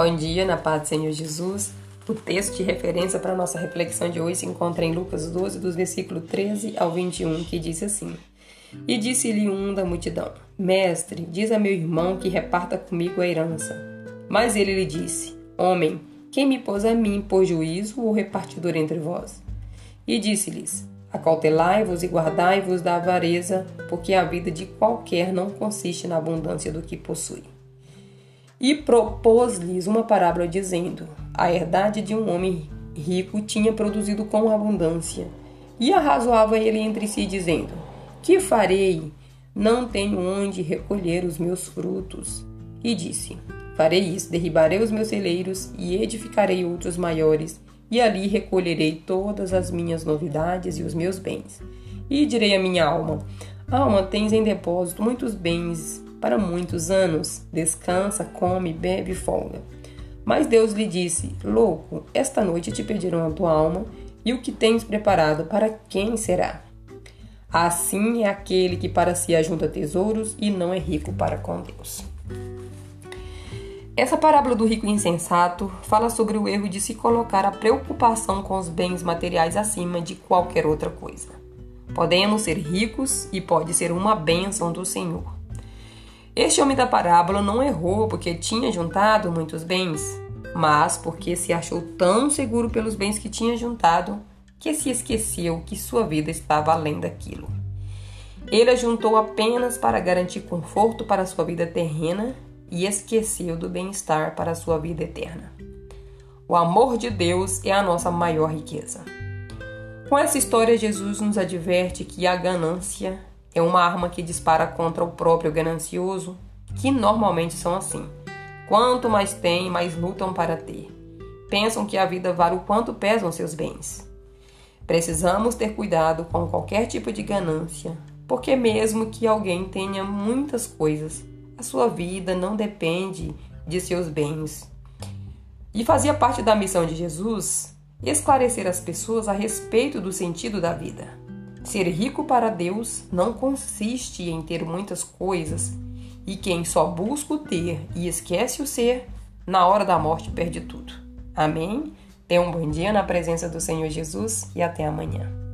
Bom dia, na paz do Senhor Jesus. O texto de referência para a nossa reflexão de hoje se encontra em Lucas 12, dos versículos 13 ao 21, que diz assim: E disse-lhe um da multidão: Mestre, diz a meu irmão que reparta comigo a herança. Mas ele lhe disse: Homem, quem me pôs a mim por juízo ou repartidor entre vós? E disse-lhes: Acautelai-vos e guardai-vos da avareza, porque a vida de qualquer não consiste na abundância do que possui. E propôs-lhes uma parábola dizendo: A herdade de um homem rico tinha produzido com abundância. E arrazoava ele entre si, dizendo: Que farei? Não tenho onde recolher os meus frutos. E disse: Farei isso, derribarei os meus celeiros e edificarei outros maiores e ali recolherei todas as minhas novidades e os meus bens. E direi à minha alma: Alma, tens em depósito muitos bens para muitos anos. Descansa, come, bebe e folga. Mas Deus lhe disse: Louco, esta noite te pedirão a tua alma, e o que tens preparado para quem será? Assim é aquele que para si ajunta tesouros e não é rico para com Deus. Essa parábola do rico insensato fala sobre o erro de se colocar a preocupação com os bens materiais acima de qualquer outra coisa. Podemos ser ricos e pode ser uma bênção do Senhor. Este homem da parábola não errou porque tinha juntado muitos bens, mas porque se achou tão seguro pelos bens que tinha juntado que se esqueceu que sua vida estava além daquilo. Ele ajuntou apenas para garantir conforto para sua vida terrena e esqueceu do bem-estar para sua vida eterna. O amor de Deus é a nossa maior riqueza. Com essa história, Jesus nos adverte que a ganância é uma arma que dispara contra o próprio ganancioso, que normalmente são assim. Quanto mais têm, mais lutam para ter. Pensam que a vida vale o quanto pesam seus bens. Precisamos ter cuidado com qualquer tipo de ganância, porque mesmo que alguém tenha muitas coisas, a sua vida não depende de seus bens. E fazia parte da missão de Jesus esclarecer as pessoas a respeito do sentido da vida. Ser rico para Deus não consiste em ter muitas coisas, e quem só busca o ter e esquece o ser, na hora da morte perde tudo. Amém? Tenha um bom dia na presença do Senhor Jesus e até amanhã.